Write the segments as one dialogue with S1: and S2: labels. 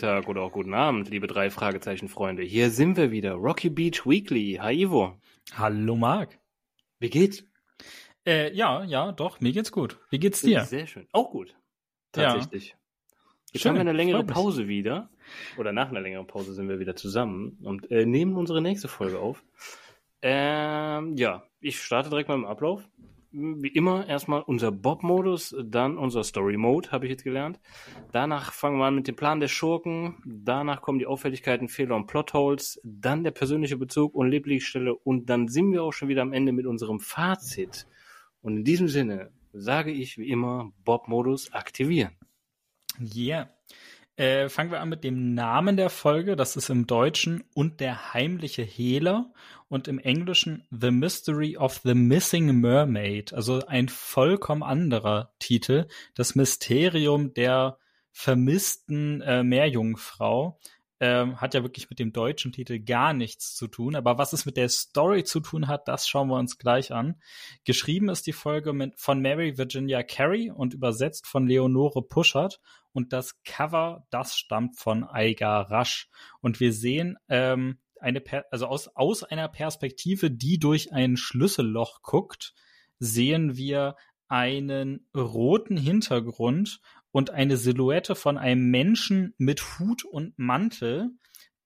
S1: Mittag oder auch guten Abend, liebe drei Fragezeichen Freunde. Hier sind wir wieder, Rocky Beach Weekly. Hi Ivo.
S2: Hallo Marc.
S1: Wie geht's?
S2: Äh, ja, ja, doch, mir geht's gut. Wie geht's dir?
S1: Sehr schön. Auch gut. Tatsächlich. Ja. Jetzt Schön, haben wir eine längere Pause wieder. Oder nach einer längeren Pause sind wir wieder zusammen und äh, nehmen unsere nächste Folge auf. Ähm, ja, ich starte direkt mal im Ablauf wie immer erstmal unser Bob-Modus, dann unser Story-Mode, habe ich jetzt gelernt. Danach fangen wir an mit dem Plan der Schurken. Danach kommen die Auffälligkeiten, Fehler und Plotholes. Dann der persönliche Bezug und Lieblingsstelle. Und dann sind wir auch schon wieder am Ende mit unserem Fazit. Und in diesem Sinne sage ich wie immer Bob-Modus aktivieren.
S2: Yeah. Äh, fangen wir an mit dem Namen der Folge. Das ist im Deutschen und der heimliche Hehler und im Englischen The Mystery of the Missing Mermaid. Also ein vollkommen anderer Titel. Das Mysterium der vermissten äh, Meerjungfrau. Ähm, hat ja wirklich mit dem deutschen Titel gar nichts zu tun. Aber was es mit der Story zu tun hat, das schauen wir uns gleich an. Geschrieben ist die Folge mit, von Mary Virginia Carey und übersetzt von Leonore Puschert. Und das Cover, das stammt von Aiga Rasch. Und wir sehen ähm, eine, per also aus, aus einer Perspektive, die durch ein Schlüsselloch guckt, sehen wir einen roten Hintergrund und eine Silhouette von einem Menschen mit Hut und Mantel,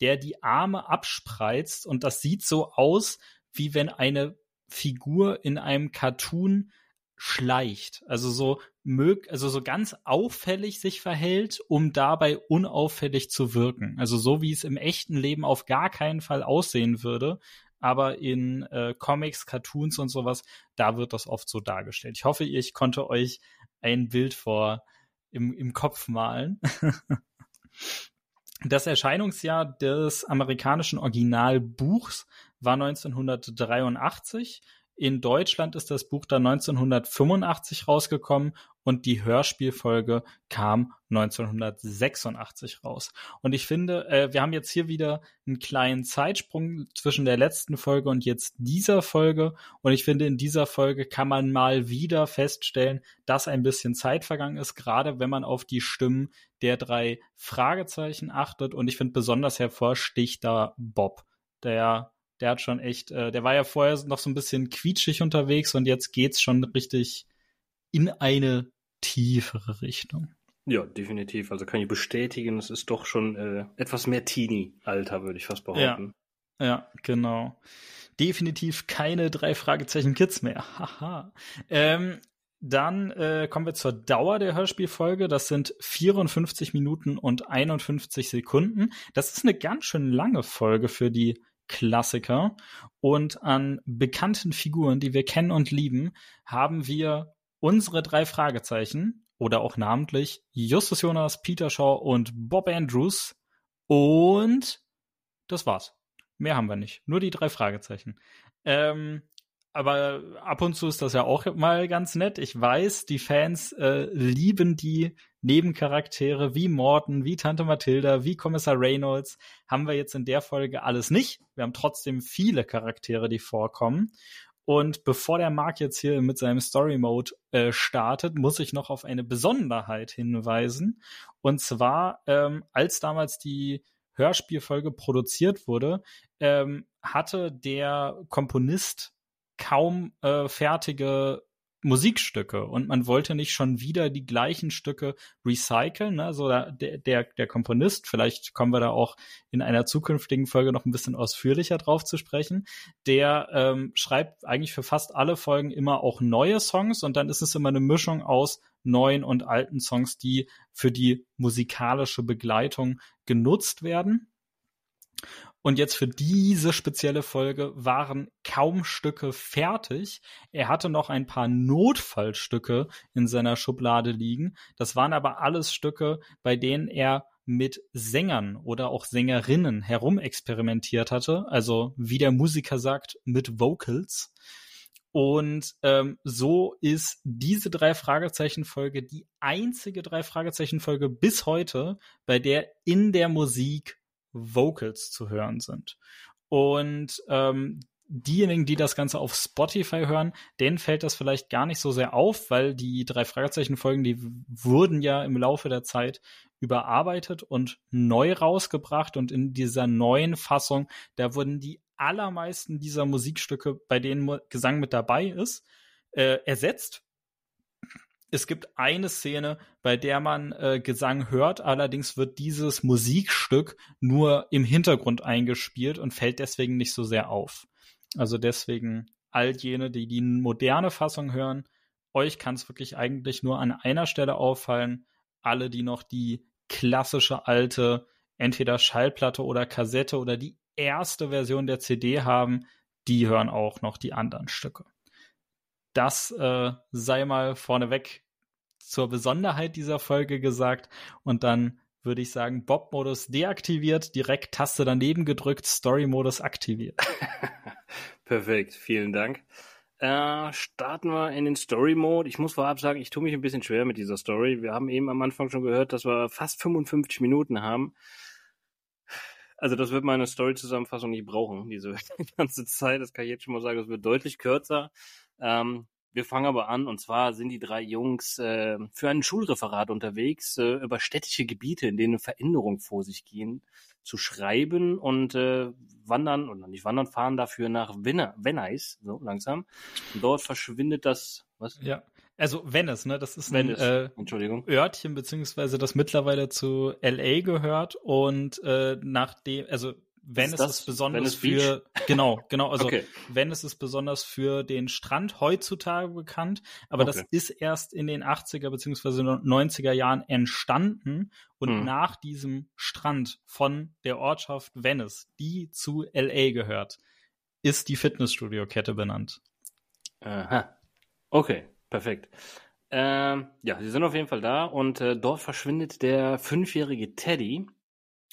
S2: der die Arme abspreizt und das sieht so aus, wie wenn eine Figur in einem Cartoon schleicht, also so mög, also so ganz auffällig sich verhält, um dabei unauffällig zu wirken. Also so wie es im echten Leben auf gar keinen Fall aussehen würde, aber in äh, Comics, Cartoons und sowas, da wird das oft so dargestellt. Ich hoffe, ich konnte euch ein Bild vor im, im Kopf malen. Das Erscheinungsjahr des amerikanischen Originalbuchs war 1983. In Deutschland ist das Buch dann 1985 rausgekommen und die Hörspielfolge kam 1986 raus. Und ich finde, äh, wir haben jetzt hier wieder einen kleinen Zeitsprung zwischen der letzten Folge und jetzt dieser Folge. Und ich finde, in dieser Folge kann man mal wieder feststellen, dass ein bisschen Zeit vergangen ist, gerade wenn man auf die Stimmen der drei Fragezeichen achtet. Und ich finde besonders hervorsticht da Bob, der der hat schon echt, äh, der war ja vorher noch so ein bisschen quietschig unterwegs und jetzt geht's schon richtig in eine tiefere Richtung.
S1: Ja, definitiv. Also kann ich bestätigen, es ist doch schon äh, etwas mehr Teenie-Alter, würde ich fast behaupten.
S2: Ja, ja, genau. Definitiv keine drei Fragezeichen Kids mehr. Haha. ähm, dann äh, kommen wir zur Dauer der Hörspielfolge. Das sind 54 Minuten und 51 Sekunden. Das ist eine ganz schön lange Folge für die Klassiker. Und an bekannten Figuren, die wir kennen und lieben, haben wir unsere drei Fragezeichen oder auch namentlich Justus Jonas, Peter Shaw und Bob Andrews. Und das war's. Mehr haben wir nicht. Nur die drei Fragezeichen. Ähm, aber ab und zu ist das ja auch mal ganz nett. Ich weiß, die Fans äh, lieben die Nebencharaktere wie Morton, wie Tante Mathilda, wie Kommissar Reynolds. Haben wir jetzt in der Folge alles nicht. Wir haben trotzdem viele Charaktere, die vorkommen. Und bevor der Marc jetzt hier mit seinem Story Mode äh, startet, muss ich noch auf eine Besonderheit hinweisen. Und zwar, ähm, als damals die Hörspielfolge produziert wurde, ähm, hatte der Komponist kaum äh, fertige Musikstücke und man wollte nicht schon wieder die gleichen Stücke recyceln. Ne? So der, der, der Komponist, vielleicht kommen wir da auch in einer zukünftigen Folge noch ein bisschen ausführlicher drauf zu sprechen, der ähm, schreibt eigentlich für fast alle Folgen immer auch neue Songs und dann ist es immer eine Mischung aus neuen und alten Songs, die für die musikalische Begleitung genutzt werden. Und jetzt für diese spezielle Folge waren kaum Stücke fertig. Er hatte noch ein paar Notfallstücke in seiner Schublade liegen. Das waren aber alles Stücke, bei denen er mit Sängern oder auch Sängerinnen herumexperimentiert hatte. Also wie der Musiker sagt, mit Vocals. Und ähm, so ist diese drei Fragezeichen Folge die einzige drei Fragezeichen Folge bis heute, bei der in der Musik Vocals zu hören sind. Und ähm, diejenigen, die das Ganze auf Spotify hören, denen fällt das vielleicht gar nicht so sehr auf, weil die drei Fragezeichen-Folgen, die wurden ja im Laufe der Zeit überarbeitet und neu rausgebracht und in dieser neuen Fassung, da wurden die allermeisten dieser Musikstücke, bei denen Gesang mit dabei ist, äh, ersetzt. Es gibt eine Szene, bei der man äh, Gesang hört, allerdings wird dieses Musikstück nur im Hintergrund eingespielt und fällt deswegen nicht so sehr auf. Also deswegen all jene, die die moderne Fassung hören, euch kann es wirklich eigentlich nur an einer Stelle auffallen. Alle, die noch die klassische alte, entweder Schallplatte oder Kassette oder die erste Version der CD haben, die hören auch noch die anderen Stücke. Das äh, sei mal vorneweg zur Besonderheit dieser Folge gesagt. Und dann würde ich sagen, Bob-Modus deaktiviert, direkt Taste daneben gedrückt, Story-Modus aktiviert.
S1: Perfekt, vielen Dank. Äh, starten wir in den Story-Mode. Ich muss vorab sagen, ich tue mich ein bisschen schwer mit dieser Story. Wir haben eben am Anfang schon gehört, dass wir fast 55 Minuten haben. Also das wird meine Story-Zusammenfassung nicht brauchen, diese ganze Zeit. Das kann ich jetzt schon mal sagen, das wird deutlich kürzer. Ähm, wir fangen aber an, und zwar sind die drei Jungs äh, für ein Schulreferat unterwegs, äh, über städtische Gebiete, in denen Veränderungen vor sich gehen, zu schreiben und äh, wandern, oder nicht wandern, fahren dafür nach Venice, so langsam. Und dort verschwindet das, was?
S2: Ja, also Venice, ne? Das ist
S1: Venice.
S2: ein
S1: äh, Entschuldigung.
S2: Örtchen, beziehungsweise das mittlerweile zu LA gehört und äh, nachdem, also Venice ist, ist besonders für Beach? genau, genau, also okay. Venice ist besonders für den Strand heutzutage bekannt, aber okay. das ist erst in den 80er beziehungsweise 90er Jahren entstanden und mhm. nach diesem Strand von der Ortschaft Venice, die zu LA gehört, ist die Fitnessstudio-Kette benannt.
S1: Aha. Okay, perfekt. Ähm, ja, sie sind auf jeden Fall da und äh, dort verschwindet der fünfjährige Teddy.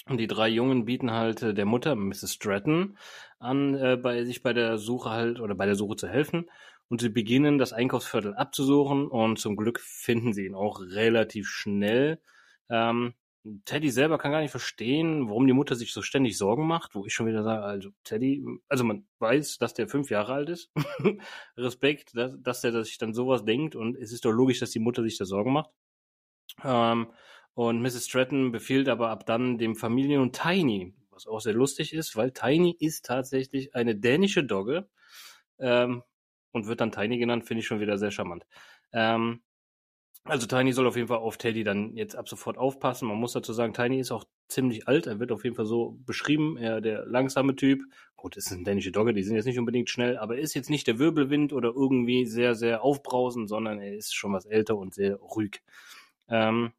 S1: Und die drei Jungen bieten halt äh, der Mutter, Mrs. Stratton, an, äh, bei sich bei der Suche halt oder bei der Suche zu helfen. Und sie beginnen das Einkaufsviertel abzusuchen und zum Glück finden sie ihn auch relativ schnell. Ähm, Teddy selber kann gar nicht verstehen, warum die Mutter sich so ständig Sorgen macht, wo ich schon wieder sage, also Teddy, also man weiß, dass der fünf Jahre alt ist. Respekt, dass, dass der sich dann sowas denkt und es ist doch logisch, dass die Mutter sich da Sorgen macht. Ähm, und Mrs. Stratton befiehlt aber ab dann dem Familien- und Tiny, was auch sehr lustig ist, weil Tiny ist tatsächlich eine dänische Dogge ähm, und wird dann Tiny genannt, finde ich schon wieder sehr charmant. Ähm, also Tiny soll auf jeden Fall auf Teddy dann jetzt ab sofort aufpassen. Man muss dazu sagen, Tiny ist auch ziemlich alt. Er wird auf jeden Fall so beschrieben. Er der langsame Typ. Gut, ist ein dänische Dogge, die sind jetzt nicht unbedingt schnell, aber er ist jetzt nicht der Wirbelwind oder irgendwie sehr, sehr aufbrausend, sondern er ist schon was älter und sehr ruhig. Ähm,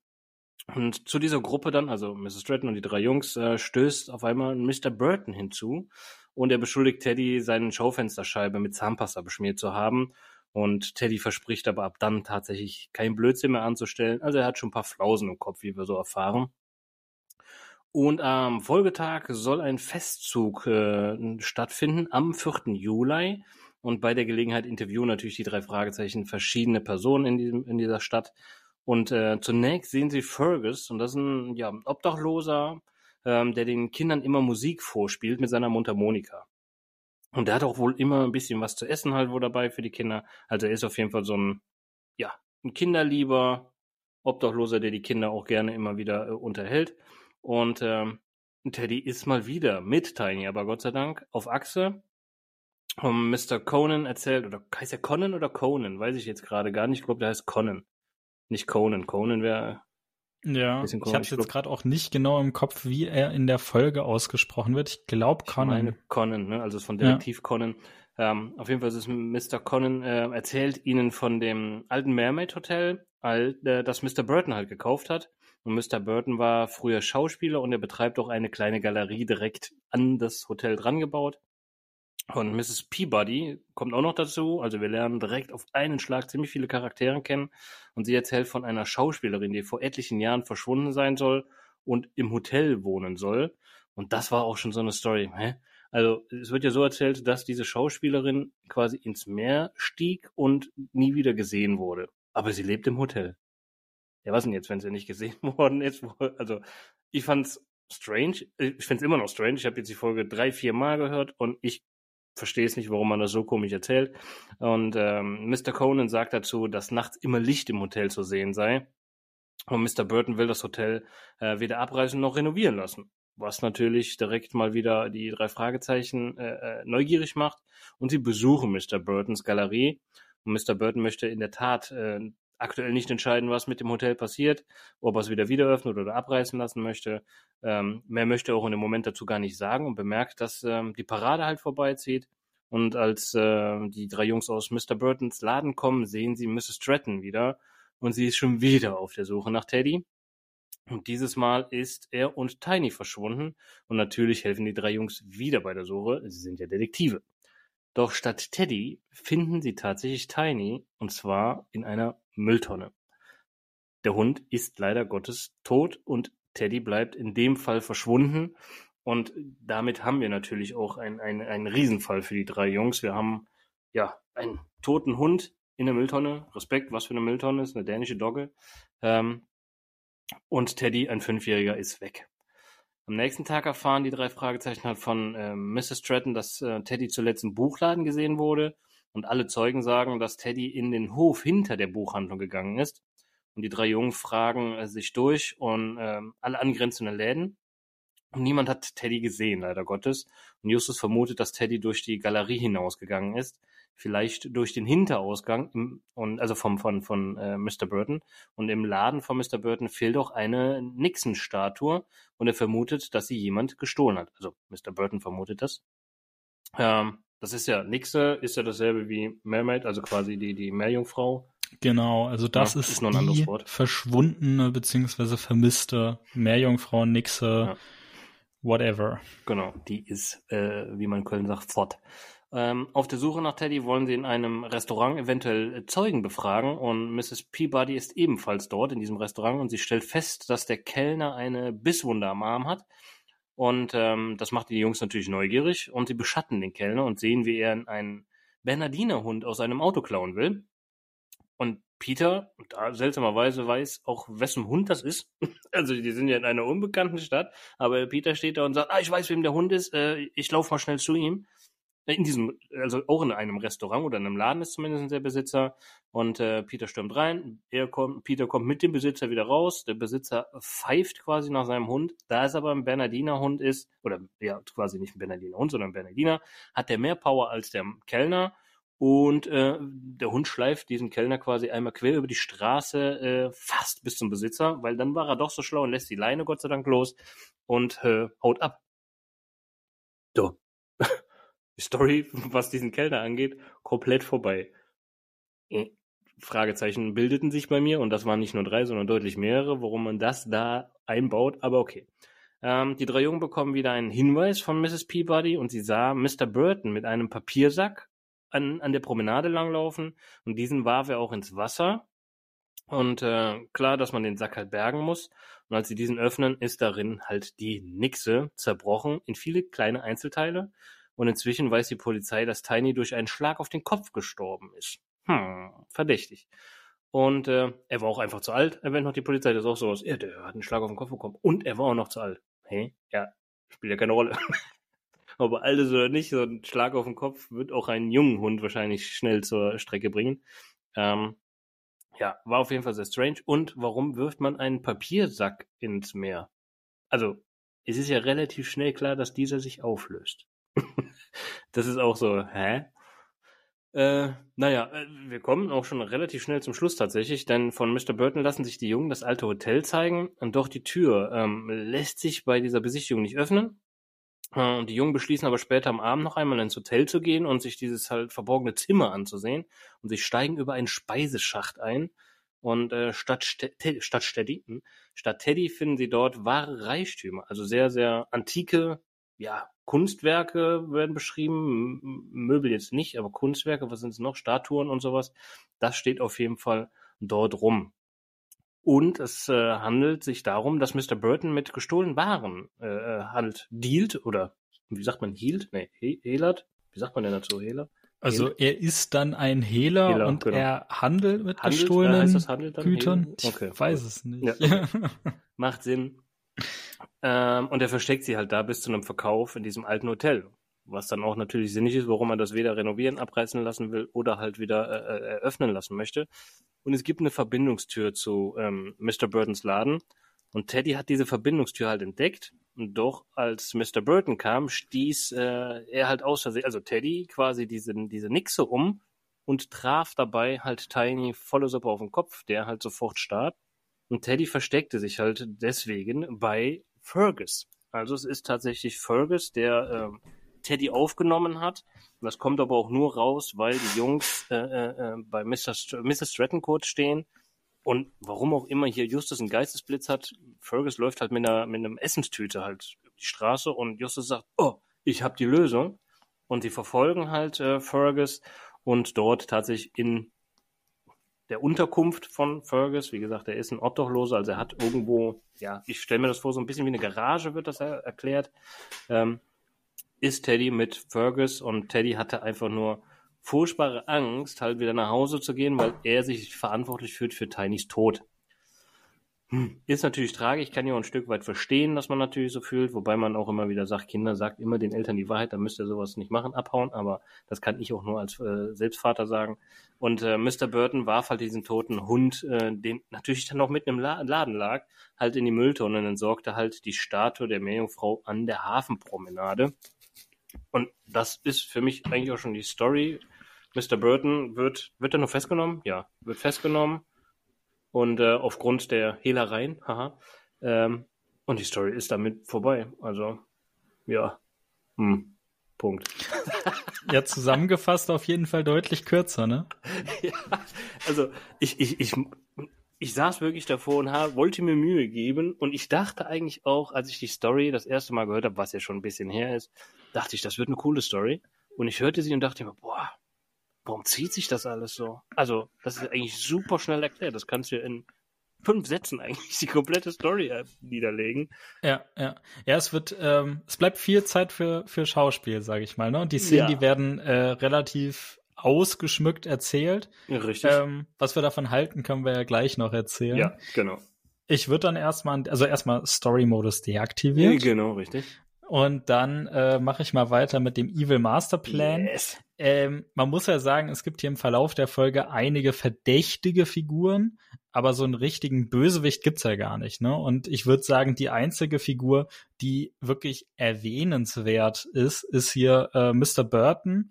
S1: und zu dieser Gruppe dann, also Mrs. Stratton und die drei Jungs, äh, stößt auf einmal Mr. Burton hinzu und er beschuldigt Teddy, seine Schaufensterscheibe mit Zahnpasta beschmiert zu haben. Und Teddy verspricht aber ab dann tatsächlich kein Blödsinn mehr anzustellen. Also er hat schon ein paar Flausen im Kopf, wie wir so erfahren. Und am Folgetag soll ein Festzug äh, stattfinden am 4. Juli. Und bei der Gelegenheit interviewen natürlich die drei Fragezeichen verschiedene Personen in, diesem, in dieser Stadt. Und äh, zunächst sehen sie Fergus, und das ist ein ja, Obdachloser, ähm, der den Kindern immer Musik vorspielt mit seiner Mundharmonika. Und der hat auch wohl immer ein bisschen was zu essen halt wo dabei für die Kinder. Also er ist auf jeden Fall so ein, ja, ein Kinderlieber, Obdachloser, der die Kinder auch gerne immer wieder äh, unterhält. Und ähm, Teddy ist mal wieder mit Tiny, aber Gott sei Dank auf Achse. Um, Mr. Conan erzählt, oder heißt er Conan oder Conan? Weiß ich jetzt gerade gar nicht. Ich glaube, der heißt Conan. Nicht Conan. Conan wäre.
S2: Ja, ich habe jetzt gerade auch nicht genau im Kopf, wie er in der Folge ausgesprochen wird. Ich glaube Conan. Ich meine
S1: Conan, ne? also von Detektiv ja. Conan. Ähm, auf jeden Fall ist es Mr. Conan äh, erzählt ihnen von dem alten Mermaid Hotel, all, äh, das Mr. Burton halt gekauft hat. Und Mr. Burton war früher Schauspieler und er betreibt auch eine kleine Galerie direkt an das Hotel dran gebaut. Und Mrs. Peabody kommt auch noch dazu. Also wir lernen direkt auf einen Schlag ziemlich viele Charaktere kennen. Und sie erzählt von einer Schauspielerin, die vor etlichen Jahren verschwunden sein soll und im Hotel wohnen soll. Und das war auch schon so eine Story. Hä? Also es wird ja so erzählt, dass diese Schauspielerin quasi ins Meer stieg und nie wieder gesehen wurde. Aber sie lebt im Hotel. Ja, was denn jetzt, wenn sie nicht gesehen worden ist? Also ich fand's strange. Ich find's immer noch strange. Ich habe jetzt die Folge drei, vier Mal gehört und ich verstehe es nicht, warum man das so komisch erzählt. Und ähm, Mr. Conan sagt dazu, dass nachts immer Licht im Hotel zu sehen sei. Und Mr. Burton will das Hotel äh, weder abreißen noch renovieren lassen. Was natürlich direkt mal wieder die drei Fragezeichen äh, äh neugierig macht. Und sie besuchen Mr. Burtons Galerie. Und Mr. Burton möchte in der Tat äh, aktuell nicht entscheiden, was mit dem Hotel passiert, ob er es wieder wieder öffnet oder abreißen lassen möchte. Ähm, mehr möchte er auch in dem Moment dazu gar nicht sagen und bemerkt, dass ähm, die Parade halt vorbeizieht. Und als äh, die drei Jungs aus Mr. Burtons Laden kommen, sehen sie Mrs. Stratton wieder und sie ist schon wieder auf der Suche nach Teddy. Und dieses Mal ist er und Tiny verschwunden und natürlich helfen die drei Jungs wieder bei der Suche. Sie sind ja Detektive. Doch statt Teddy finden sie tatsächlich Tiny und zwar in einer Mülltonne. Der Hund ist leider Gottes tot und Teddy bleibt in dem Fall verschwunden. Und damit haben wir natürlich auch einen ein Riesenfall für die drei Jungs. Wir haben ja einen toten Hund, in der Mülltonne. Respekt, was für eine Mülltonne ist, eine dänische Dogge. Ähm, und Teddy, ein Fünfjähriger, ist weg. Am nächsten Tag erfahren die drei Fragezeichen halt von äh, Mrs. Stratton, dass äh, Teddy zuletzt im Buchladen gesehen wurde. Und alle Zeugen sagen, dass Teddy in den Hof hinter der Buchhandlung gegangen ist. Und die drei Jungen fragen äh, sich durch und äh, alle angrenzenden Läden. Und niemand hat Teddy gesehen, leider Gottes. Und Justus vermutet, dass Teddy durch die Galerie hinausgegangen ist vielleicht durch den Hinterausgang im, und also vom von von äh, Mr. Burton und im Laden von Mr. Burton fehlt auch eine Nixon-Statue und er vermutet, dass sie jemand gestohlen hat. Also Mr. Burton vermutet das. Ähm, das ist ja Nixe ist ja dasselbe wie Mermaid, also quasi die die Meerjungfrau.
S2: Genau, also das ja, ist, ist die verschwundene beziehungsweise vermisste Meerjungfrau Nixe. Ja. Whatever.
S1: Genau, die ist, äh, wie man in Köln sagt, fort. Ähm, auf der Suche nach Teddy wollen sie in einem Restaurant eventuell Zeugen befragen und Mrs. Peabody ist ebenfalls dort in diesem Restaurant und sie stellt fest, dass der Kellner eine Bisswunde am Arm hat. Und ähm, das macht die Jungs natürlich neugierig und sie beschatten den Kellner und sehen, wie er einen Bernardinerhund aus einem Auto klauen will. Und Peter, da seltsamerweise weiß auch, wessen Hund das ist. Also die sind ja in einer unbekannten Stadt, aber Peter steht da und sagt, ah, ich weiß, wem der Hund ist, äh, ich laufe mal schnell zu ihm. Äh, in diesem, also auch in einem Restaurant oder in einem Laden ist zumindest der Besitzer. Und äh, Peter stürmt rein. Er kommt, Peter kommt mit dem Besitzer wieder raus. Der Besitzer pfeift quasi nach seinem Hund. Da es aber ein Bernardiner Hund ist, oder ja, quasi nicht ein Bernardiner Hund, sondern ein Bernardiner, hat der mehr Power als der Kellner. Und äh, der Hund schleift diesen Kellner quasi einmal quer über die Straße, äh, fast bis zum Besitzer, weil dann war er doch so schlau und lässt die Leine Gott sei Dank los und äh, haut ab. So. Die Story, was diesen Kellner angeht, komplett vorbei. Hm. Fragezeichen bildeten sich bei mir und das waren nicht nur drei, sondern deutlich mehrere, warum man das da einbaut, aber okay. Ähm, die drei Jungen bekommen wieder einen Hinweis von Mrs. Peabody und sie sah Mr. Burton mit einem Papiersack an, an der Promenade langlaufen und diesen warf er auch ins Wasser. Und äh, klar, dass man den Sack halt bergen muss. Und als sie diesen öffnen, ist darin halt die Nixe zerbrochen in viele kleine Einzelteile und inzwischen weiß die Polizei, dass Tiny durch einen Schlag auf den Kopf gestorben ist. Hm, verdächtig. Und äh, er war auch einfach zu alt, erwähnt noch die Polizei, das ist auch sowas. Ja, der hat einen Schlag auf den Kopf bekommen. Und er war auch noch zu alt. Hey, ja, spielt ja keine Rolle. Ob er alt ist oder nicht, so ein Schlag auf den Kopf wird auch einen jungen Hund wahrscheinlich schnell zur Strecke bringen. Ähm, ja, war auf jeden Fall sehr strange. Und warum wirft man einen Papiersack ins Meer? Also, es ist ja relativ schnell klar, dass dieser sich auflöst. Das ist auch so, hä? Äh, naja, äh, wir kommen auch schon relativ schnell zum Schluss tatsächlich, denn von Mr. Burton lassen sich die Jungen das alte Hotel zeigen und doch die Tür ähm, lässt sich bei dieser Besichtigung nicht öffnen. Äh, und die Jungen beschließen aber später am Abend noch einmal ins Hotel zu gehen und sich dieses halt verborgene Zimmer anzusehen und sie steigen über einen Speiseschacht ein und äh, statt, St statt, Teddy, statt Teddy finden sie dort wahre Reichtümer, also sehr, sehr antike, ja, Kunstwerke werden beschrieben, Möbel jetzt nicht, aber Kunstwerke, was sind es noch? Statuen und sowas. Das steht auf jeden Fall dort rum. Und es äh, handelt sich darum, dass Mr. Burton mit gestohlenen Waren äh, äh halt dealt oder wie sagt man, hielt? Nee, he helert? Wie sagt man denn dazu, Hehler?
S2: Also er ist dann ein Hehler, Hehler und genau. er handelt mit handelt, gestohlenen Gütern. Ich okay. weiß es nicht. Ja.
S1: Macht Sinn. Ähm, und er versteckt sie halt da bis zu einem Verkauf in diesem alten Hotel. was dann auch natürlich sinnig ist, warum er das weder renovieren, abreißen lassen will oder halt wieder äh, äh, eröffnen lassen möchte. Und es gibt eine Verbindungstür zu ähm, Mr. Burtons Laden. Und Teddy hat diese Verbindungstür halt entdeckt. Und doch, als Mr. Burton kam, stieß äh, er halt aus also Teddy quasi diese, diese Nixe um und traf dabei halt Tiny volle Suppe auf den Kopf, der halt sofort starb. Und Teddy versteckte sich halt deswegen bei Fergus. Also es ist tatsächlich Fergus, der äh, Teddy aufgenommen hat. Das kommt aber auch nur raus, weil die Jungs äh, äh, äh bei Mr. St Mrs. Strattoncourt stehen. Und warum auch immer hier Justus einen Geistesblitz hat, Fergus läuft halt mit einer mit einem Essenstüte halt über die Straße und Justus sagt, oh, ich habe die Lösung. Und die verfolgen halt äh, Fergus und dort tatsächlich in der Unterkunft von Fergus. Wie gesagt, er ist ein Obdachloser, also er hat irgendwo, ja, ich stelle mir das vor, so ein bisschen wie eine Garage wird das erklärt. Ähm, ist Teddy mit Fergus und Teddy hatte einfach nur furchtbare Angst, halt wieder nach Hause zu gehen, weil er sich verantwortlich fühlt für Tinys Tod. Ist natürlich tragisch, ich kann ja auch ein Stück weit verstehen, dass man natürlich so fühlt, wobei man auch immer wieder sagt, Kinder sagt immer den Eltern die Wahrheit, da müsst ihr sowas nicht machen, abhauen, aber das kann ich auch nur als äh, Selbstvater sagen. Und äh, Mr. Burton warf halt diesen toten Hund, äh, den natürlich dann noch mitten im La Laden lag, halt in die Mülltonne und entsorgte halt die Statue der Meerjungfrau an der Hafenpromenade. Und das ist für mich eigentlich auch schon die Story. Mr. Burton wird, wird er nur festgenommen? Ja, wird festgenommen. Und äh, aufgrund der Hehlereien, haha. Ähm, und die Story ist damit vorbei. Also, ja. Hm. Punkt.
S2: ja, zusammengefasst auf jeden Fall deutlich kürzer, ne?
S1: ja, also ich, ich, ich, ich saß wirklich davor und hab, wollte mir Mühe geben und ich dachte eigentlich auch, als ich die Story das erste Mal gehört habe, was ja schon ein bisschen her ist, dachte ich, das wird eine coole Story. Und ich hörte sie und dachte mir, boah, warum zieht sich das alles so? Also, das ist eigentlich super schnell erklärt. Das kannst du in fünf Sätzen eigentlich die komplette Story äh, niederlegen.
S2: Ja, ja. Ja, es wird, ähm, es bleibt viel Zeit für, für Schauspiel, sage ich mal. Ne? Und die Szenen, ja. die werden äh, relativ ausgeschmückt erzählt.
S1: Ja, richtig.
S2: Ähm, was wir davon halten, können wir ja gleich noch erzählen.
S1: Ja, genau.
S2: Ich würde dann erstmal, also erstmal Story-Modus deaktivieren.
S1: Ja, genau, richtig.
S2: Und dann äh, mache ich mal weiter mit dem Evil Master Plan.
S1: Yes.
S2: Ähm, man muss ja sagen, es gibt hier im Verlauf der Folge einige verdächtige Figuren, aber so einen richtigen Bösewicht gibt's ja gar nicht. Ne? Und ich würde sagen, die einzige Figur, die wirklich erwähnenswert ist, ist hier äh, Mr. Burton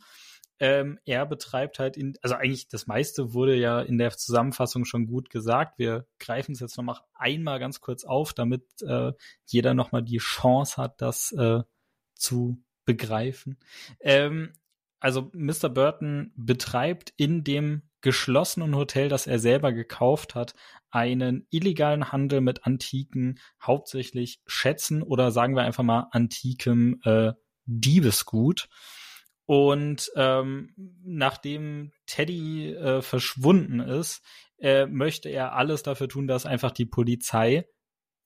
S2: ähm, er betreibt halt in, also eigentlich das meiste wurde ja in der Zusammenfassung schon gut gesagt. Wir greifen es jetzt noch mal einmal ganz kurz auf, damit äh, jeder noch mal die Chance hat, das äh, zu begreifen. Ähm, also Mr. Burton betreibt in dem geschlossenen Hotel, das er selber gekauft hat, einen illegalen Handel mit antiken, hauptsächlich Schätzen oder sagen wir einfach mal antikem äh, Diebesgut. Und ähm, nachdem Teddy äh, verschwunden ist, äh, möchte er alles dafür tun, dass einfach die Polizei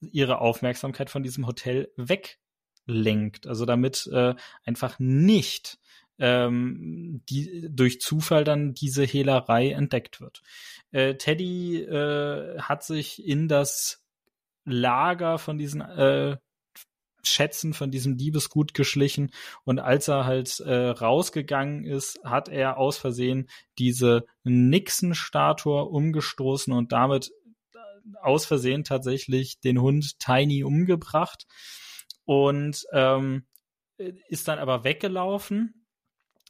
S2: ihre Aufmerksamkeit von diesem Hotel weglenkt. Also damit äh, einfach nicht ähm, die durch Zufall dann diese Hehlerei entdeckt wird. Äh, Teddy äh, hat sich in das Lager von diesen äh, Schätzen von diesem Diebesgut geschlichen und als er halt äh, rausgegangen ist, hat er aus Versehen diese Nixon-Statue umgestoßen und damit äh, aus Versehen tatsächlich den Hund Tiny umgebracht und ähm, ist dann aber weggelaufen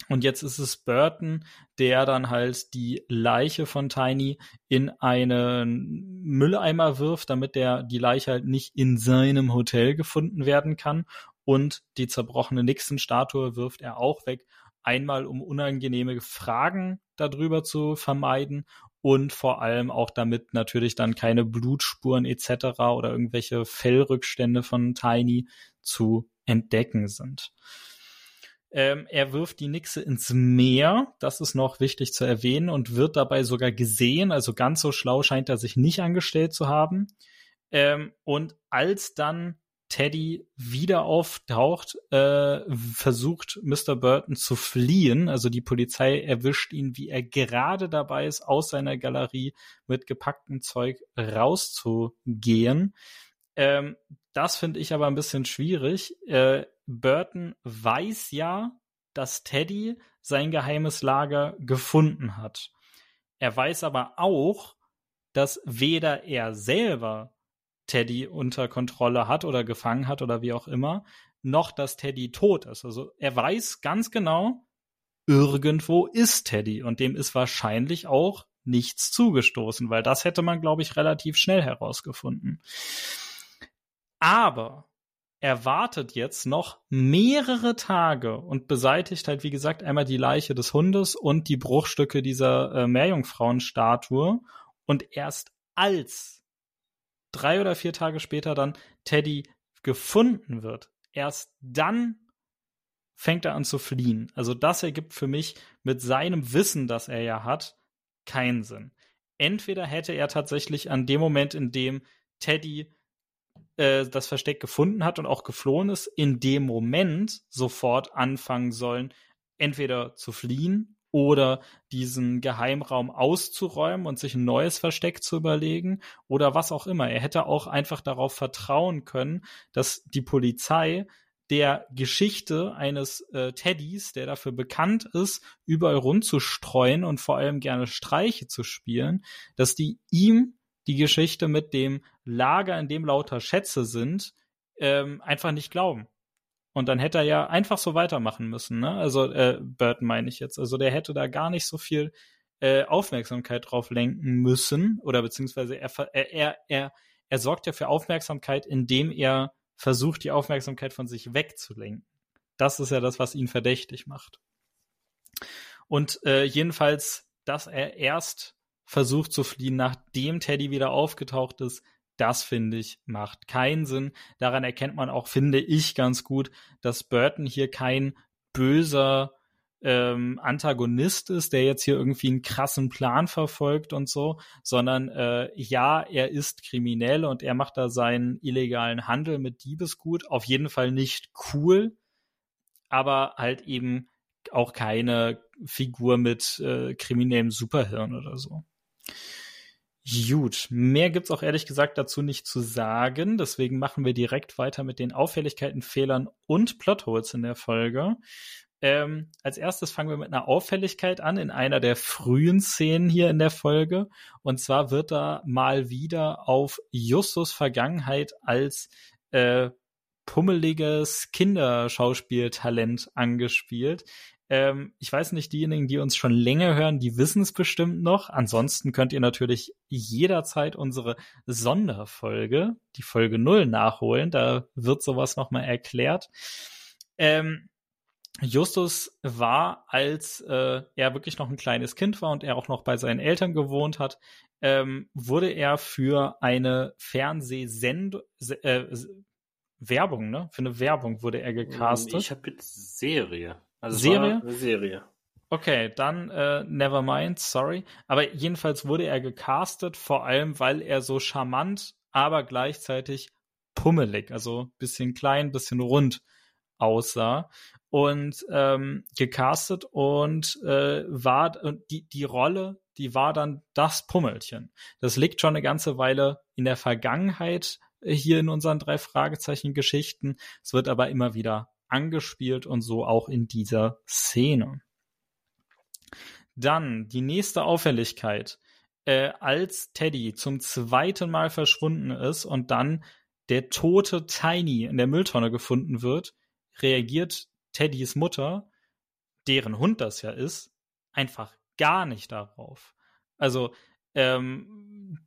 S2: und jetzt ist es Burton, der dann halt die Leiche von Tiny in einen Mülleimer wirft, damit der die Leiche halt nicht in seinem Hotel gefunden werden kann. Und die zerbrochene Nixon-Statue wirft er auch weg. Einmal, um unangenehme Fragen darüber zu vermeiden und vor allem auch damit natürlich dann keine Blutspuren etc. oder irgendwelche Fellrückstände von Tiny zu entdecken sind. Ähm, er wirft die Nixe ins Meer, das ist noch wichtig zu erwähnen, und wird dabei sogar gesehen. Also ganz so schlau scheint er sich nicht angestellt zu haben. Ähm, und als dann Teddy wieder auftaucht, äh, versucht Mr. Burton zu fliehen. Also die Polizei erwischt ihn, wie er gerade dabei ist, aus seiner Galerie mit gepacktem Zeug rauszugehen. Ähm, das finde ich aber ein bisschen schwierig. Äh, Burton weiß ja, dass Teddy sein geheimes Lager gefunden hat. Er weiß aber auch, dass weder er selber Teddy unter Kontrolle hat oder gefangen hat oder wie auch immer, noch dass Teddy tot ist. Also er weiß ganz genau, irgendwo ist Teddy und dem ist wahrscheinlich auch nichts zugestoßen, weil das hätte man, glaube ich, relativ schnell herausgefunden. Aber er wartet jetzt noch mehrere Tage und beseitigt halt, wie gesagt, einmal die Leiche des Hundes und die Bruchstücke dieser äh, Meerjungfrauenstatue. Und erst als drei oder vier Tage später dann Teddy gefunden wird, erst dann fängt er an zu fliehen. Also das ergibt für mich mit seinem Wissen, das er ja hat, keinen Sinn. Entweder hätte er tatsächlich an dem Moment, in dem Teddy äh, das Versteck gefunden hat und auch geflohen ist, in dem Moment sofort anfangen sollen, entweder zu fliehen oder diesen Geheimraum auszuräumen und sich ein neues Versteck zu überlegen oder was auch immer. Er hätte auch einfach darauf vertrauen können, dass die Polizei der Geschichte eines äh, Teddys, der dafür bekannt ist, überall rumzustreuen und vor allem gerne Streiche zu spielen, dass die ihm die Geschichte mit dem Lager, in dem lauter Schätze sind, ähm, einfach nicht glauben. Und dann hätte er ja einfach so weitermachen müssen, ne? Also äh, Burton meine ich jetzt. Also der hätte da gar nicht so viel äh, Aufmerksamkeit drauf lenken müssen oder beziehungsweise er, er, er, er sorgt ja für Aufmerksamkeit, indem er versucht, die Aufmerksamkeit von sich wegzulenken. Das ist ja das, was ihn verdächtig macht. Und äh, jedenfalls, dass er erst versucht zu fliehen, nachdem Teddy wieder aufgetaucht ist, das finde ich macht keinen Sinn. Daran erkennt man auch, finde ich ganz gut, dass Burton hier kein böser ähm, Antagonist ist, der jetzt hier irgendwie einen krassen Plan verfolgt und so, sondern äh, ja, er ist kriminell und er macht da seinen illegalen Handel mit Diebesgut. Auf jeden Fall nicht cool, aber halt eben auch keine Figur mit äh, kriminellem Superhirn oder so. Gut, mehr gibt's auch ehrlich gesagt dazu nicht zu sagen. Deswegen machen wir direkt weiter mit den Auffälligkeiten, Fehlern und Plotholes in der Folge. Ähm, als erstes fangen wir mit einer Auffälligkeit an in einer der frühen Szenen hier in der Folge. Und zwar wird da mal wieder auf Justus Vergangenheit als äh, pummeliges Kinderschauspieltalent angespielt. Ähm, ich weiß nicht, diejenigen, die uns schon länger hören, die wissen es bestimmt noch. Ansonsten könnt ihr natürlich jederzeit unsere Sonderfolge, die Folge 0, nachholen. Da wird sowas nochmal erklärt. Ähm, Justus war, als äh, er wirklich noch ein kleines Kind war und er auch noch bei seinen Eltern gewohnt hat, ähm, wurde er für eine Fernsehsendung, äh, Werbung, ne? Für eine Werbung wurde er gecastet.
S1: Ich habe jetzt Serie.
S2: Also Serie?
S1: Serie.
S2: Okay, dann äh, never mind, sorry. Aber jedenfalls wurde er gecastet, vor allem weil er so charmant, aber gleichzeitig pummelig, also bisschen klein, bisschen rund aussah und ähm, gecastet und äh, war und die die Rolle, die war dann das Pummelchen. Das liegt schon eine ganze Weile in der Vergangenheit hier in unseren drei Fragezeichen Geschichten. Es wird aber immer wieder angespielt und so auch in dieser Szene. Dann die nächste Auffälligkeit. Äh, als Teddy zum zweiten Mal verschwunden ist und dann der tote Tiny in der Mülltonne gefunden wird, reagiert Teddys Mutter, deren Hund das ja ist, einfach gar nicht darauf. Also ähm,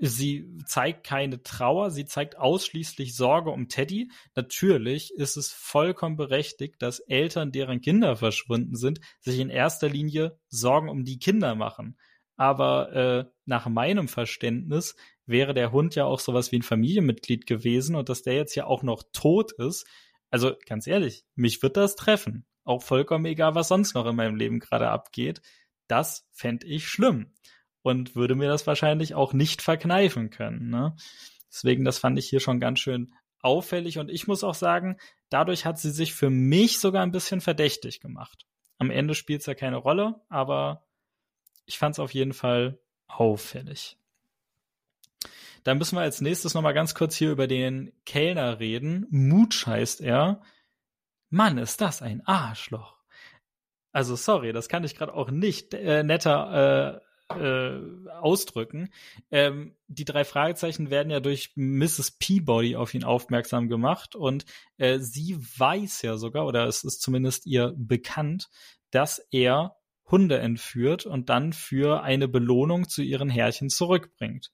S2: sie zeigt keine Trauer, sie zeigt ausschließlich Sorge um Teddy. Natürlich ist es vollkommen berechtigt, dass Eltern, deren Kinder verschwunden sind, sich in erster Linie Sorgen um die Kinder machen. Aber äh, nach meinem Verständnis wäre der Hund ja auch sowas wie ein Familienmitglied gewesen und dass der jetzt ja auch noch tot ist. Also ganz ehrlich, mich wird das treffen. Auch vollkommen egal, was sonst noch in meinem Leben gerade abgeht. Das fände ich schlimm und würde mir das wahrscheinlich auch nicht verkneifen können. Ne? Deswegen, das fand ich hier schon ganz schön auffällig und ich muss auch sagen, dadurch hat sie sich für mich sogar ein bisschen verdächtig gemacht. Am Ende spielt es ja keine Rolle, aber ich fand es auf jeden Fall auffällig. Dann müssen wir als nächstes noch mal ganz kurz hier über den Kellner reden. Mutsch heißt er. Mann, ist das ein Arschloch. Also sorry, das kann ich gerade auch nicht äh, netter äh, ausdrücken. Ähm, die drei Fragezeichen werden ja durch Mrs. Peabody auf ihn aufmerksam gemacht und äh, sie weiß ja sogar, oder es ist zumindest ihr bekannt, dass er Hunde entführt und dann für eine Belohnung zu ihren Herrchen zurückbringt.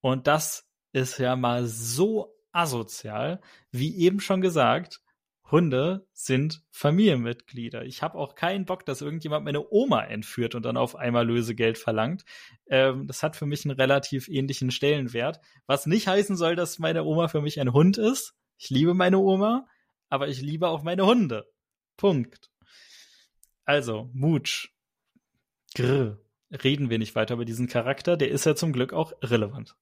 S2: Und das ist ja mal so asozial, wie eben schon gesagt, Hunde sind Familienmitglieder. Ich habe auch keinen Bock, dass irgendjemand meine Oma entführt und dann auf einmal Lösegeld verlangt. Ähm, das hat für mich einen relativ ähnlichen Stellenwert, was nicht heißen soll, dass meine Oma für mich ein Hund ist. Ich liebe meine Oma, aber ich liebe auch meine Hunde. Punkt. Also, Mooch. Grr. Reden wir nicht weiter über diesen Charakter, der ist ja zum Glück auch relevant.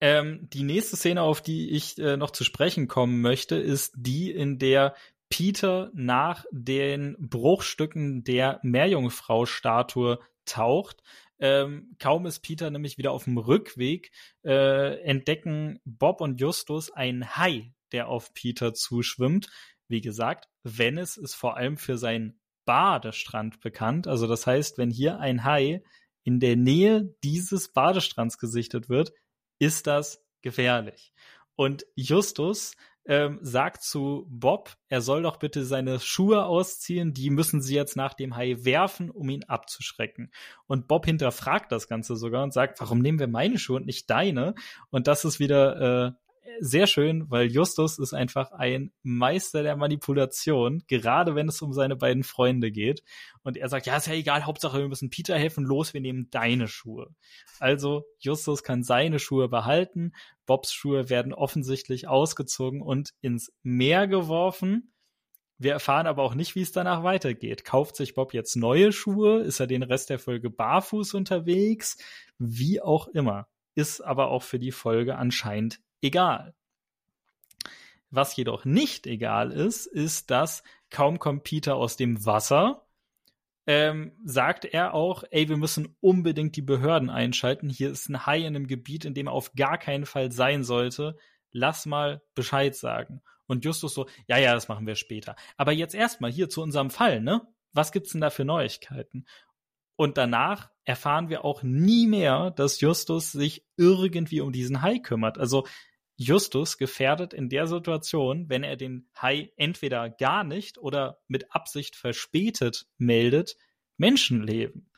S2: Ähm, die nächste Szene, auf die ich äh, noch zu sprechen kommen möchte, ist die, in der Peter nach den Bruchstücken der Meerjungfrau-Statue taucht. Ähm, kaum ist Peter nämlich wieder auf dem Rückweg, äh, entdecken Bob und Justus einen Hai, der auf Peter zuschwimmt. Wie gesagt, Venice ist vor allem für seinen Badestrand bekannt. Also das heißt, wenn hier ein Hai in der Nähe dieses Badestrands gesichtet wird, ist das gefährlich. Und Justus ähm, sagt zu Bob, er soll doch bitte seine Schuhe ausziehen, die müssen sie jetzt nach dem Hai werfen, um ihn abzuschrecken. Und Bob hinterfragt das Ganze sogar und sagt, warum nehmen wir meine Schuhe und nicht deine? Und das ist wieder äh, sehr schön, weil Justus ist einfach ein Meister der Manipulation, gerade wenn es um seine beiden Freunde geht. Und er sagt, ja, ist ja egal, Hauptsache wir müssen Peter helfen, los, wir nehmen deine Schuhe. Also Justus kann seine Schuhe behalten, Bobs Schuhe werden offensichtlich ausgezogen und ins Meer geworfen. Wir erfahren aber auch nicht, wie es danach weitergeht. Kauft sich Bob jetzt neue Schuhe? Ist er den Rest der Folge barfuß unterwegs? Wie auch immer. Ist aber auch für die Folge anscheinend egal. Was jedoch nicht egal ist, ist, dass kaum kommt Peter aus dem Wasser, ähm, sagt er auch, ey, wir müssen unbedingt die Behörden einschalten. Hier ist ein Hai in einem Gebiet, in dem er auf gar keinen Fall sein sollte. Lass mal Bescheid sagen. Und Justus so, ja, ja, das machen wir später. Aber jetzt erstmal hier zu unserem Fall, ne? Was gibt's denn da für Neuigkeiten? Und danach erfahren wir auch nie mehr, dass Justus sich irgendwie um diesen Hai kümmert. Also Justus gefährdet in der Situation, wenn er den Hai entweder gar nicht oder mit Absicht verspätet meldet, Menschenleben.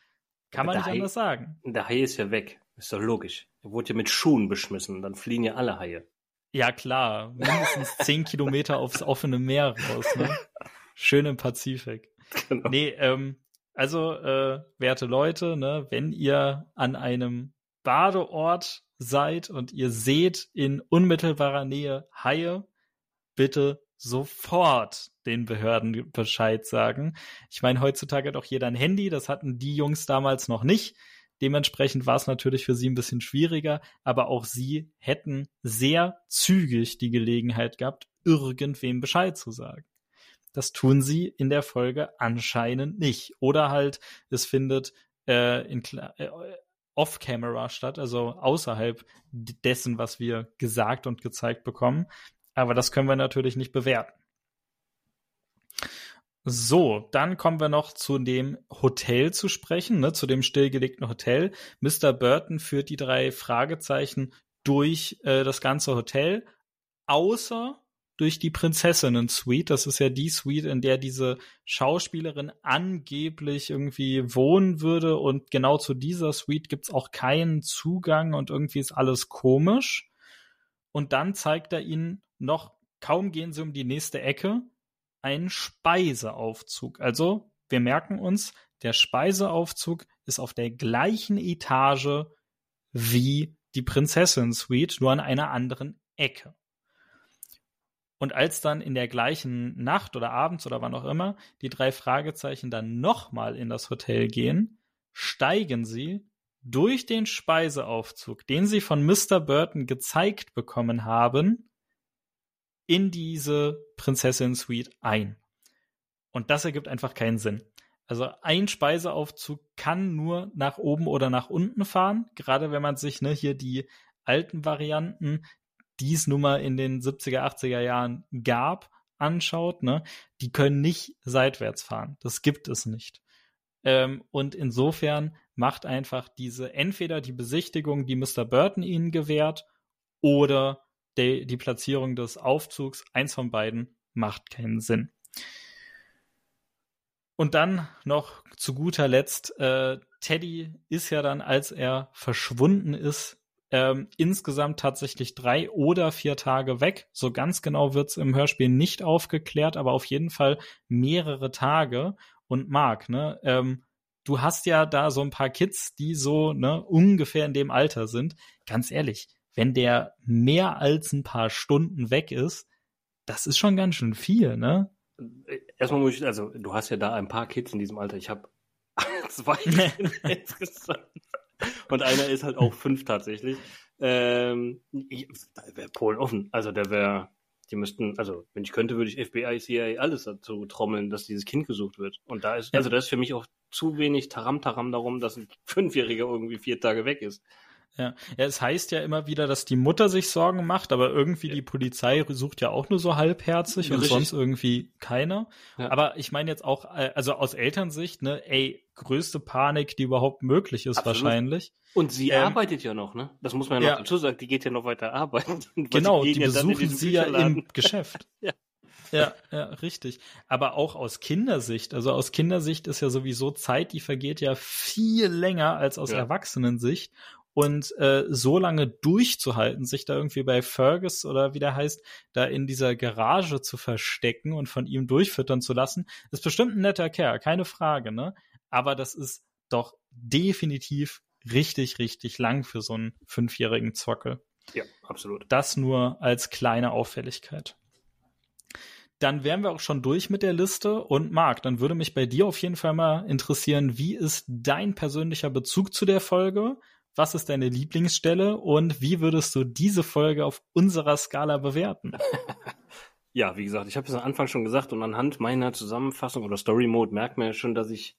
S2: Kann man nicht Hai, anders sagen.
S1: Der Hai ist ja weg. Ist doch logisch. Er wurde ja mit Schuhen beschmissen. Dann fliehen ja alle Haie.
S2: Ja, klar. Mindestens zehn Kilometer aufs offene Meer raus. Ne? Schön im Pazifik. Genau. Nee, ähm, also, äh, werte Leute, ne, wenn ihr an einem Badeort seid und ihr seht in unmittelbarer Nähe Haie, bitte sofort den Behörden Bescheid sagen. Ich meine, heutzutage hat auch jeder ein Handy, das hatten die Jungs damals noch nicht. Dementsprechend war es natürlich für sie ein bisschen schwieriger, aber auch sie hätten sehr zügig die Gelegenheit gehabt, irgendwem Bescheid zu sagen. Das tun sie in der Folge anscheinend nicht. Oder halt, es findet äh, in, äh, off-camera statt, also außerhalb dessen, was wir gesagt und gezeigt bekommen. Aber das können wir natürlich nicht bewerten. So, dann kommen wir noch zu dem Hotel zu sprechen, ne, zu dem stillgelegten Hotel. Mr. Burton führt die drei Fragezeichen durch äh, das ganze Hotel, außer durch die Prinzessinnen-Suite. Das ist ja die Suite, in der diese Schauspielerin angeblich irgendwie wohnen würde. Und genau zu dieser Suite gibt's auch keinen Zugang und irgendwie ist alles komisch. Und dann zeigt er ihnen noch, kaum gehen sie um die nächste Ecke, einen Speiseaufzug. Also, wir merken uns, der Speiseaufzug ist auf der gleichen Etage wie die Prinzessin-Suite, nur an einer anderen Ecke. Und als dann in der gleichen Nacht oder abends oder wann auch immer die drei Fragezeichen dann nochmal in das Hotel gehen, steigen sie durch den Speiseaufzug, den sie von Mr. Burton gezeigt bekommen haben, in diese Prinzessin Suite ein. Und das ergibt einfach keinen Sinn. Also ein Speiseaufzug kann nur nach oben oder nach unten fahren, gerade wenn man sich ne, hier die alten Varianten die es nun mal in den 70er, 80er Jahren gab, anschaut, ne, die können nicht seitwärts fahren. Das gibt es nicht. Ähm, und insofern macht einfach diese entweder die Besichtigung, die Mr. Burton ihnen gewährt, oder die, die Platzierung des Aufzugs, eins von beiden macht keinen Sinn. Und dann noch zu guter Letzt, äh, Teddy ist ja dann, als er verschwunden ist, ähm, insgesamt tatsächlich drei oder vier Tage weg. So ganz genau wird's im Hörspiel nicht aufgeklärt, aber auf jeden Fall mehrere Tage. Und Marc, ne, ähm, du hast ja da so ein paar Kids, die so ne, ungefähr in dem Alter sind. Ganz ehrlich, wenn der mehr als ein paar Stunden weg ist, das ist schon ganz schön viel, ne?
S1: Erstmal muss ich, also du hast ja da ein paar Kids in diesem Alter. Ich habe zwei insgesamt. Und einer ist halt auch fünf tatsächlich. Ähm, ich, da wäre Polen offen. Also der wäre, die müssten, also wenn ich könnte, würde ich FBI, CIA alles dazu trommeln, dass dieses Kind gesucht wird. Und da ist, also da ist für mich auch zu wenig Taram-Taram darum, dass ein Fünfjähriger irgendwie vier Tage weg ist.
S2: Ja. ja, es heißt ja immer wieder, dass die Mutter sich Sorgen macht, aber irgendwie ja. die Polizei sucht ja auch nur so halbherzig ja, und richtig. sonst irgendwie keiner. Ja. Aber ich meine jetzt auch, äh, also aus Elternsicht, ne, ey, größte Panik, die überhaupt möglich ist Absolut. wahrscheinlich.
S1: Und sie ähm, arbeitet ja noch, ne? Das muss man ja noch dazu sagen, die geht ja noch weiter arbeiten.
S2: Genau, die besuchen sie ja im Geschäft. ja. Ja, ja, richtig. Aber auch aus Kindersicht, also aus Kindersicht ist ja sowieso Zeit, die vergeht ja viel länger als aus ja. Erwachsenensicht und äh, so lange durchzuhalten, sich da irgendwie bei Fergus oder wie der heißt, da in dieser Garage zu verstecken und von ihm durchfüttern zu lassen, ist bestimmt ein netter Kerl, keine Frage, ne? Aber das ist doch definitiv richtig, richtig lang für so einen fünfjährigen Zockel.
S1: Ja, absolut.
S2: Das nur als kleine Auffälligkeit. Dann wären wir auch schon durch mit der Liste. Und Marc, dann würde mich bei dir auf jeden Fall mal interessieren, wie ist dein persönlicher Bezug zu der Folge? Was ist deine Lieblingsstelle und wie würdest du diese Folge auf unserer Skala bewerten?
S1: ja, wie gesagt, ich habe es am Anfang schon gesagt und anhand meiner Zusammenfassung oder Story Mode merkt man ja schon, dass ich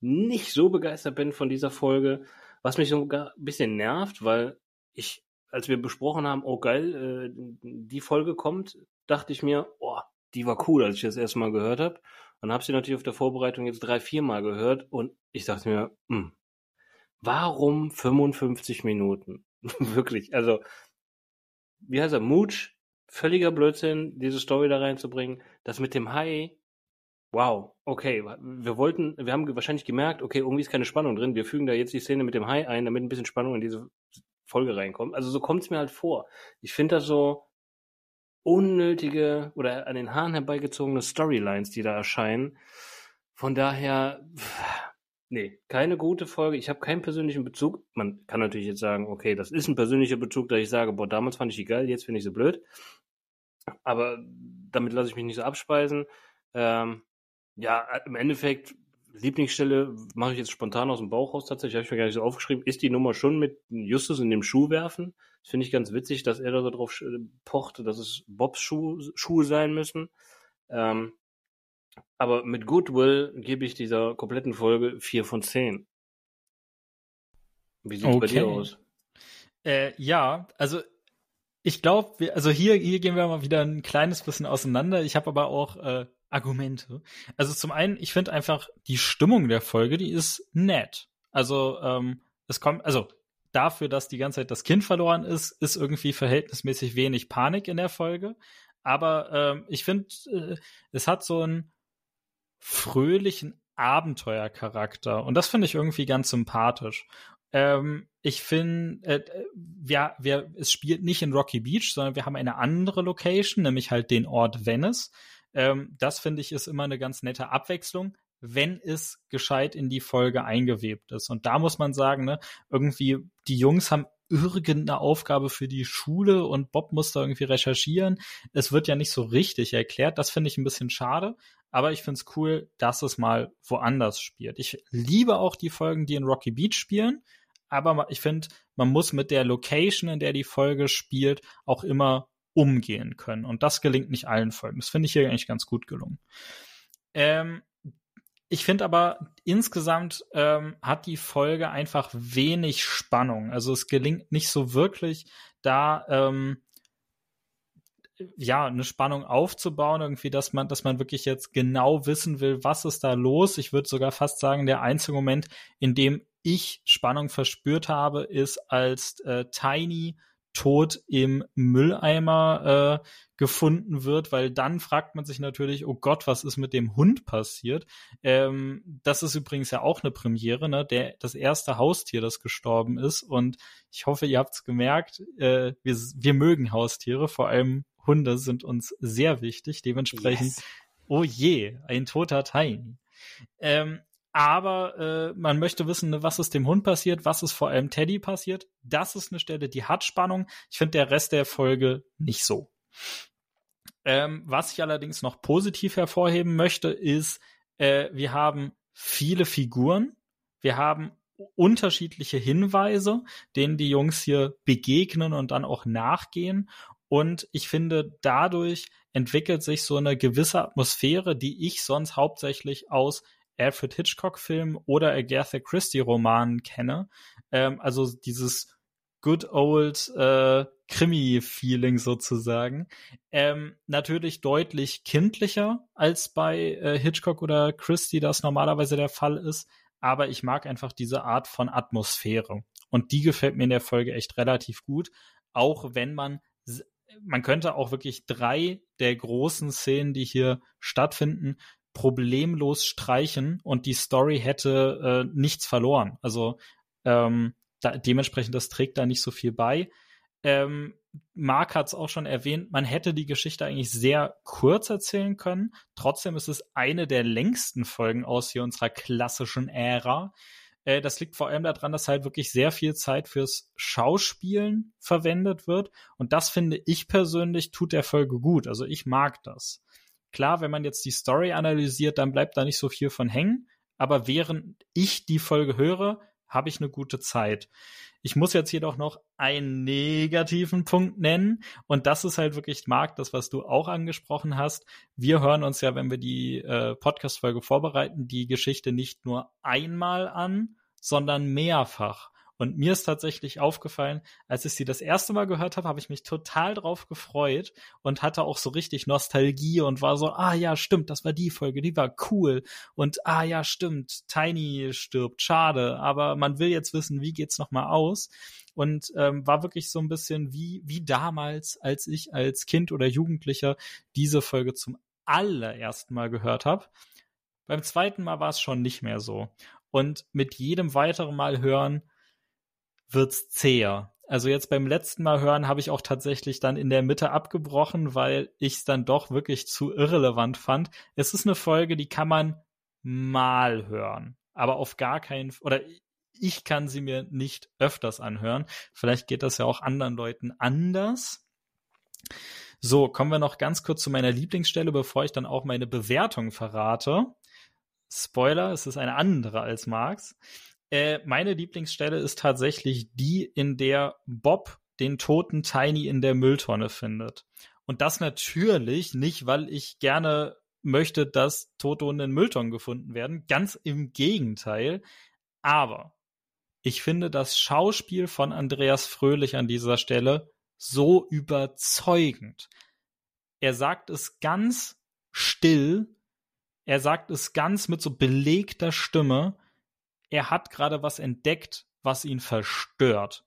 S1: nicht so begeistert bin von dieser Folge, was mich sogar ein bisschen nervt, weil ich, als wir besprochen haben, oh geil, äh, die Folge kommt, dachte ich mir, oh, die war cool, als ich das erste Mal gehört habe. Und habe sie natürlich auf der Vorbereitung jetzt drei, vier Mal gehört und ich dachte mir, hm, Warum 55 Minuten? Wirklich, also, wie heißt er? Mooch, völliger Blödsinn, diese Story da reinzubringen. Das mit dem Hai, wow, okay, wir wollten, wir haben wahrscheinlich gemerkt, okay, irgendwie ist keine Spannung drin, wir fügen da jetzt die Szene mit dem Hai ein, damit ein bisschen Spannung in diese Folge reinkommt. Also so kommt es mir halt vor. Ich finde das so unnötige oder an den Haaren herbeigezogene Storylines, die da erscheinen. Von daher, Nee, keine gute Folge. Ich habe keinen persönlichen Bezug. Man kann natürlich jetzt sagen, okay, das ist ein persönlicher Bezug, da ich sage, boah, damals fand ich die geil, jetzt finde ich sie blöd. Aber damit lasse ich mich nicht so abspeisen. Ähm, ja, im Endeffekt, Lieblingsstelle mache ich jetzt spontan aus dem Bauch raus tatsächlich, habe ich mir gar nicht so aufgeschrieben, ist die Nummer schon mit Justus in dem Schuh werfen. Das finde ich ganz witzig, dass er da so drauf pocht, dass es Bobs Schuh, Schuhe sein müssen. Ähm, aber mit Goodwill gebe ich dieser kompletten Folge 4 von 10. Wie sieht es okay. bei dir aus?
S2: Äh, ja, also ich glaube, also hier, hier gehen wir mal wieder ein kleines bisschen auseinander. Ich habe aber auch äh, Argumente. Also zum einen, ich finde einfach die Stimmung der Folge, die ist nett. Also ähm, es kommt, also dafür, dass die ganze Zeit das Kind verloren ist, ist irgendwie verhältnismäßig wenig Panik in der Folge. Aber ähm, ich finde, äh, es hat so ein fröhlichen Abenteuercharakter. Und das finde ich irgendwie ganz sympathisch. Ähm, ich finde, äh, ja, wir, es spielt nicht in Rocky Beach, sondern wir haben eine andere Location, nämlich halt den Ort Venice. Ähm, das finde ich ist immer eine ganz nette Abwechslung, wenn es gescheit in die Folge eingewebt ist. Und da muss man sagen, ne, irgendwie, die Jungs haben irgendeine Aufgabe für die Schule und Bob muss da irgendwie recherchieren. Es wird ja nicht so richtig erklärt. Das finde ich ein bisschen schade. Aber ich finde es cool, dass es mal woanders spielt. Ich liebe auch die Folgen, die in Rocky Beach spielen. Aber ich finde, man muss mit der Location, in der die Folge spielt, auch immer umgehen können. Und das gelingt nicht allen Folgen. Das finde ich hier eigentlich ganz gut gelungen. Ähm, ich finde aber insgesamt ähm, hat die Folge einfach wenig Spannung. Also es gelingt nicht so wirklich, da ähm, ja, eine Spannung aufzubauen, irgendwie, dass man, dass man wirklich jetzt genau wissen will, was ist da los. Ich würde sogar fast sagen, der einzige Moment, in dem ich Spannung verspürt habe, ist, als äh, Tiny tot im Mülleimer äh, gefunden wird, weil dann fragt man sich natürlich, oh Gott, was ist mit dem Hund passiert? Ähm, das ist übrigens ja auch eine Premiere, ne? Der, das erste Haustier, das gestorben ist. Und ich hoffe, ihr habt es gemerkt, äh, wir, wir mögen Haustiere, vor allem Hunde sind uns sehr wichtig. Dementsprechend, yes. oh je, ein toter Tiny. Ähm, aber äh, man möchte wissen, ne, was ist dem Hund passiert, was ist vor allem Teddy passiert. Das ist eine Stelle, die hat Spannung. Ich finde der Rest der Folge nicht so. Ähm, was ich allerdings noch positiv hervorheben möchte, ist, äh, wir haben viele Figuren, wir haben unterschiedliche Hinweise, denen die Jungs hier begegnen und dann auch nachgehen. Und ich finde, dadurch entwickelt sich so eine gewisse Atmosphäre, die ich sonst hauptsächlich aus Alfred Hitchcock-Filmen oder Agatha Christie-Romanen kenne. Ähm, also dieses good old äh, Krimi-Feeling sozusagen. Ähm, natürlich deutlich kindlicher als bei äh, Hitchcock oder Christie das normalerweise der Fall ist, aber ich mag einfach diese Art von Atmosphäre. Und die gefällt mir in der Folge echt relativ gut, auch wenn man man könnte auch wirklich drei der großen Szenen, die hier stattfinden, problemlos streichen und die Story hätte äh, nichts verloren. Also ähm, da, dementsprechend, das trägt da nicht so viel bei. Ähm, Mark hat es auch schon erwähnt, man hätte die Geschichte eigentlich sehr kurz erzählen können. Trotzdem ist es eine der längsten Folgen aus hier unserer klassischen Ära. Äh, das liegt vor allem daran, dass halt wirklich sehr viel Zeit fürs Schauspielen verwendet wird. Und das finde ich persönlich tut der Folge gut. Also ich mag das. Klar, wenn man jetzt die Story analysiert, dann bleibt da nicht so viel von hängen. Aber während ich die Folge höre, habe ich eine gute Zeit. Ich muss jetzt jedoch noch einen negativen Punkt nennen. Und das ist halt wirklich, Marc, das, was du auch angesprochen hast. Wir hören uns ja, wenn wir die äh, Podcast-Folge vorbereiten, die Geschichte nicht nur einmal an, sondern mehrfach. Und mir ist tatsächlich aufgefallen, als ich sie das erste Mal gehört habe, habe ich mich total drauf gefreut und hatte auch so richtig Nostalgie und war so, ah ja, stimmt, das war die Folge, die war cool. Und ah ja, stimmt, Tiny stirbt, schade, aber man will jetzt wissen, wie geht's nochmal aus? Und ähm, war wirklich so ein bisschen wie, wie damals, als ich als Kind oder Jugendlicher diese Folge zum allerersten Mal gehört habe. Beim zweiten Mal war es schon nicht mehr so. Und mit jedem weiteren Mal hören wird's zäher. Also jetzt beim letzten Mal hören habe ich auch tatsächlich dann in der Mitte abgebrochen, weil ich es dann doch wirklich zu irrelevant fand. Es ist eine Folge, die kann man mal hören, aber auf gar keinen oder ich kann sie mir nicht öfters anhören. Vielleicht geht das ja auch anderen Leuten anders. So, kommen wir noch ganz kurz zu meiner Lieblingsstelle, bevor ich dann auch meine Bewertung verrate. Spoiler, es ist eine andere als Marx. Äh, meine Lieblingsstelle ist tatsächlich die, in der Bob den toten Tiny in der Mülltonne findet. Und das natürlich nicht, weil ich gerne möchte, dass Hunde in Mülltonnen gefunden werden. Ganz im Gegenteil. Aber ich finde das Schauspiel von Andreas Fröhlich an dieser Stelle so überzeugend. Er sagt es ganz still. Er sagt es ganz mit so belegter Stimme er hat gerade was entdeckt, was ihn verstört.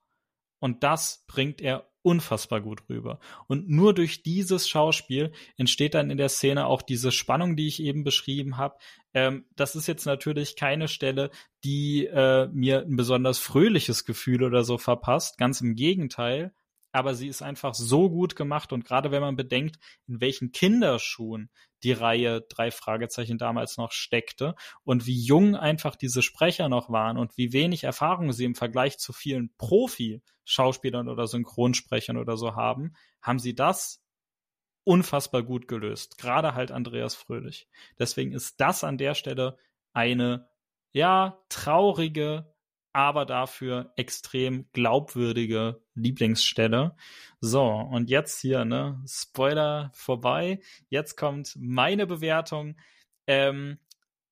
S2: Und das bringt er unfassbar gut rüber. Und nur durch dieses Schauspiel entsteht dann in der Szene auch diese Spannung, die ich eben beschrieben habe. Ähm, das ist jetzt natürlich keine Stelle, die äh, mir ein besonders fröhliches Gefühl oder so verpasst. Ganz im Gegenteil aber sie ist einfach so gut gemacht und gerade wenn man bedenkt, in welchen Kinderschuhen die Reihe drei Fragezeichen damals noch steckte und wie jung einfach diese Sprecher noch waren und wie wenig Erfahrung sie im Vergleich zu vielen Profi-Schauspielern oder Synchronsprechern oder so haben, haben sie das unfassbar gut gelöst. Gerade halt Andreas Fröhlich. Deswegen ist das an der Stelle eine, ja, traurige, aber dafür extrem glaubwürdige Lieblingsstelle. So, und jetzt hier, ne, Spoiler vorbei. Jetzt kommt meine Bewertung. Ähm,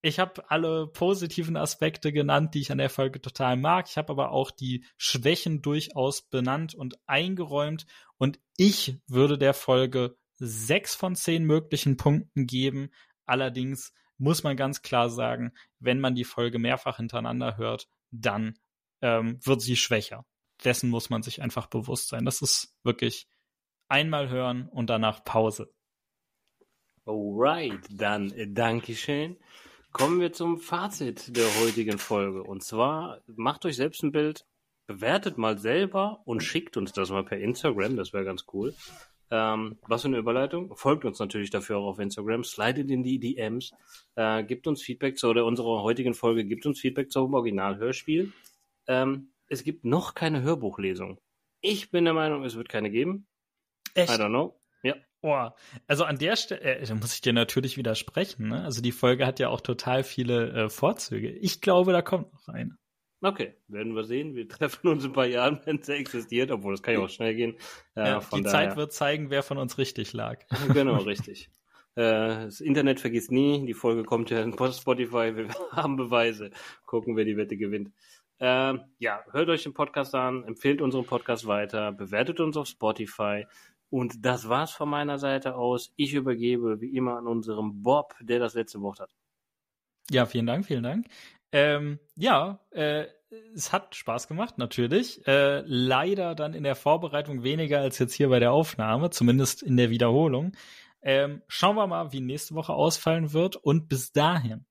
S2: ich habe alle positiven Aspekte genannt, die ich an der Folge total mag. Ich habe aber auch die Schwächen durchaus benannt und eingeräumt. Und ich würde der Folge sechs von zehn möglichen Punkten geben. Allerdings muss man ganz klar sagen, wenn man die Folge mehrfach hintereinander hört, dann ähm, wird sie schwächer. Dessen muss man sich einfach bewusst sein. Das ist wirklich einmal hören und danach Pause.
S1: Alright, dann äh, Dankeschön. Kommen wir zum Fazit der heutigen Folge. Und zwar macht euch selbst ein Bild, bewertet mal selber und schickt uns das mal per Instagram, das wäre ganz cool. Ähm, was für eine Überleitung. Folgt uns natürlich dafür auch auf Instagram, slidet in die DMs, äh, gibt uns Feedback zu oder unserer heutigen Folge, gibt uns Feedback zum Originalhörspiel. Ähm, es gibt noch keine Hörbuchlesung. Ich bin der Meinung, es wird keine geben.
S2: Echt?
S1: I don't know. Ja.
S2: Oh, also an der Stelle, äh, da muss ich dir natürlich widersprechen. Ne? Also die Folge hat ja auch total viele äh, Vorzüge. Ich glaube, da kommt noch eine.
S1: Okay, werden wir sehen. Wir treffen uns in ein paar Jahren, wenn es existiert, obwohl das kann ja auch schnell gehen.
S2: Äh, ja, die daher... Zeit wird zeigen, wer von uns richtig lag.
S1: genau, richtig. Äh, das Internet vergisst nie. Die Folge kommt ja in Spotify. Wir haben Beweise. Gucken, wer die Wette gewinnt. Ähm, ja, hört euch den Podcast an, empfehlt unseren Podcast weiter, bewertet uns auf Spotify. Und das war's von meiner Seite aus. Ich übergebe wie immer an unserem Bob, der das letzte Wort hat.
S2: Ja, vielen Dank, vielen Dank. Ähm, ja, äh, es hat Spaß gemacht, natürlich. Äh, leider dann in der Vorbereitung weniger als jetzt hier bei der Aufnahme, zumindest in der Wiederholung. Ähm, schauen wir mal, wie nächste Woche ausfallen wird. Und bis dahin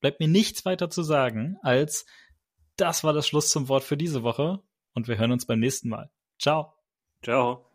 S2: bleibt mir nichts weiter zu sagen, als das war das Schluss zum Wort für diese Woche. Und wir hören uns beim nächsten Mal. Ciao.
S1: Ciao.